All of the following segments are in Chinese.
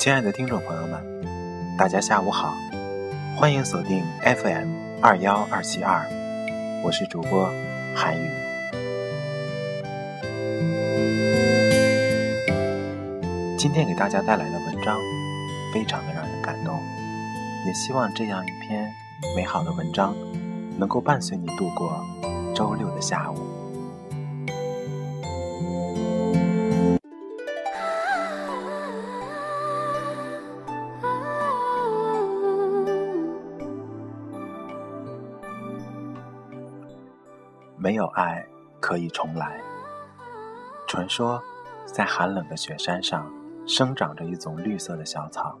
亲爱的听众朋友们，大家下午好，欢迎锁定 FM 二幺二七二，我是主播韩宇。今天给大家带来的文章，非常的让人感动，也希望这样一篇美好的文章，能够伴随你度过周六的下午。没有爱可以重来。传说，在寒冷的雪山上，生长着一种绿色的小草，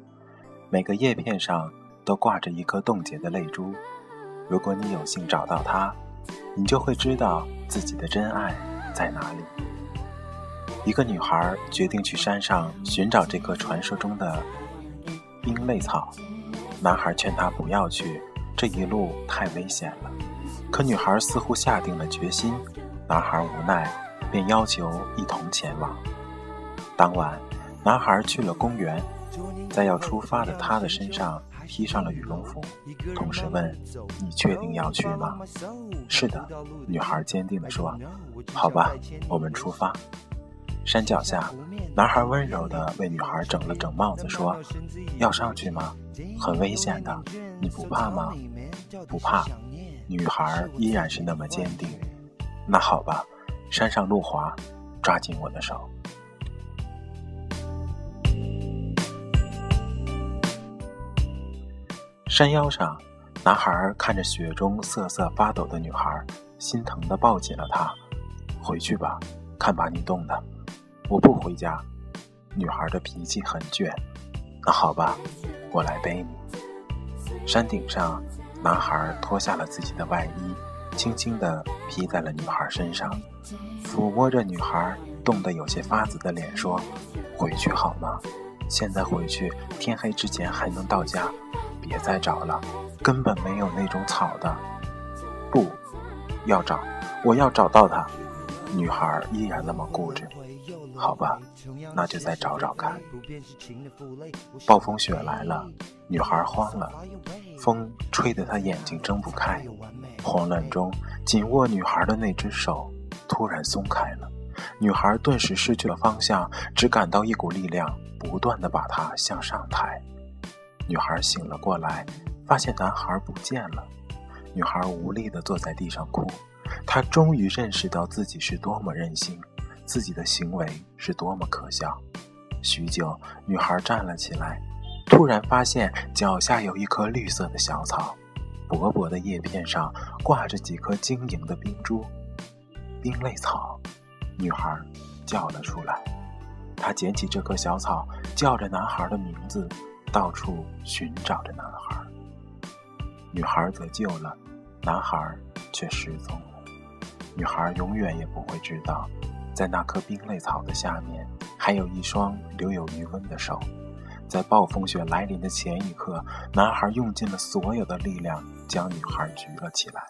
每个叶片上都挂着一颗冻结的泪珠。如果你有幸找到它，你就会知道自己的真爱在哪里。一个女孩决定去山上寻找这棵传说中的冰泪草，男孩劝她不要去，这一路太危险了。可女孩似乎下定了决心，男孩无奈，便要求一同前往。当晚，男孩去了公园，在要出发的他的身上披上了羽绒服，同时问：“你确定要去吗？”“是的。”女孩坚定地说。“好吧，我们出发。”山脚下，男孩温柔地为女孩整了整帽子，说：“要上去吗？很危险的，你不怕吗？”“不怕。”女孩依然是那么坚定。那好吧，山上路滑，抓紧我的手。山腰上，男孩看着雪中瑟瑟发抖的女孩，心疼的抱紧了她。回去吧，看把你冻的。我不回家。女孩的脾气很倔。那好吧，我来背你。山顶上。男孩脱下了自己的外衣，轻轻地披在了女孩身上，抚摸着女孩冻得有些发紫的脸，说：“回去好吗？现在回去，天黑之前还能到家。别再找了，根本没有那种草的。不要找，我要找到它。”女孩依然那么固执。好吧，那就再找找看。暴风雪来了，女孩慌了，风吹得她眼睛睁不开。慌乱中，紧握女孩的那只手突然松开了，女孩顿时失去了方向，只感到一股力量不断的把她向上抬。女孩醒了过来，发现男孩不见了。女孩无力的坐在地上哭，她终于认识到自己是多么任性。自己的行为是多么可笑！许久，女孩站了起来，突然发现脚下有一棵绿色的小草，薄薄的叶片上挂着几颗晶莹的冰珠。冰泪草，女孩叫了出来。她捡起这棵小草，叫着男孩的名字，到处寻找着男孩。女孩得救了，男孩却失踪了。女孩永远也不会知道。在那棵冰泪草的下面，还有一双留有余温的手。在暴风雪来临的前一刻，男孩用尽了所有的力量将女孩举了起来。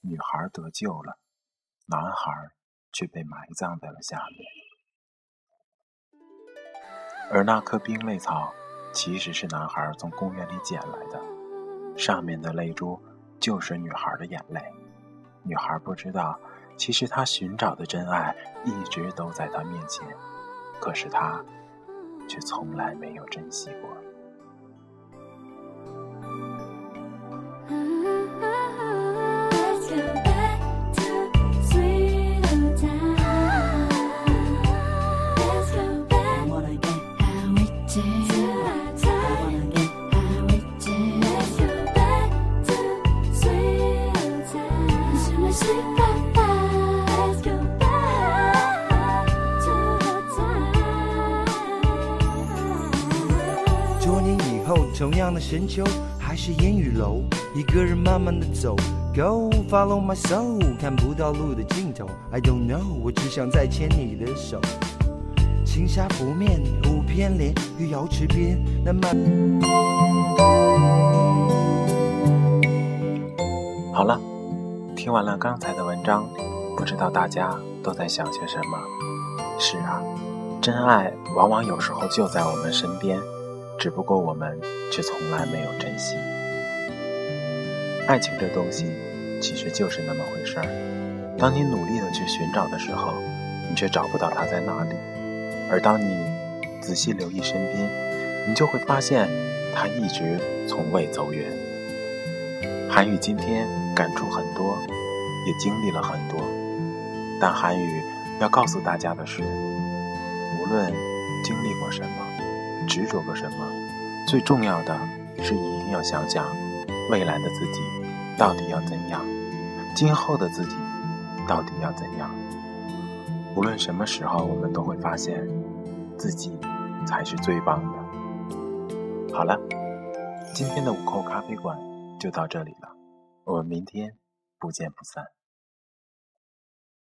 女孩得救了，男孩却被埋葬在了下面。而那颗冰泪草，其实是男孩从公园里捡来的，上面的泪珠就是女孩的眼泪。女孩不知道。其实她寻找的真爱一直都在她面前，可是她却从来没有珍惜过。同样的深秋，还是烟雨楼，一个人慢慢的走，Go follow my soul，看不到路的尽头，I don't know，我只想再牵你的手。青纱拂面，舞翩莲，玉瑶池边，那慢。好了，听完了刚才的文章，不知道大家都在想些什么？是啊，真爱往往有时候就在我们身边。只不过我们却从来没有珍惜。爱情这东西，其实就是那么回事儿。当你努力的去寻找的时候，你却找不到它在哪里；而当你仔细留意身边，你就会发现，它一直从未走远。韩语今天感触很多，也经历了很多，但韩语要告诉大家的是，无论经历过什么，执着过什么，最重要的是一定要想想，未来的自己到底要怎样，今后的自己到底要怎样。无论什么时候，我们都会发现，自己才是最棒的。好了，今天的午后咖啡馆就到这里了，我们明天不见不散。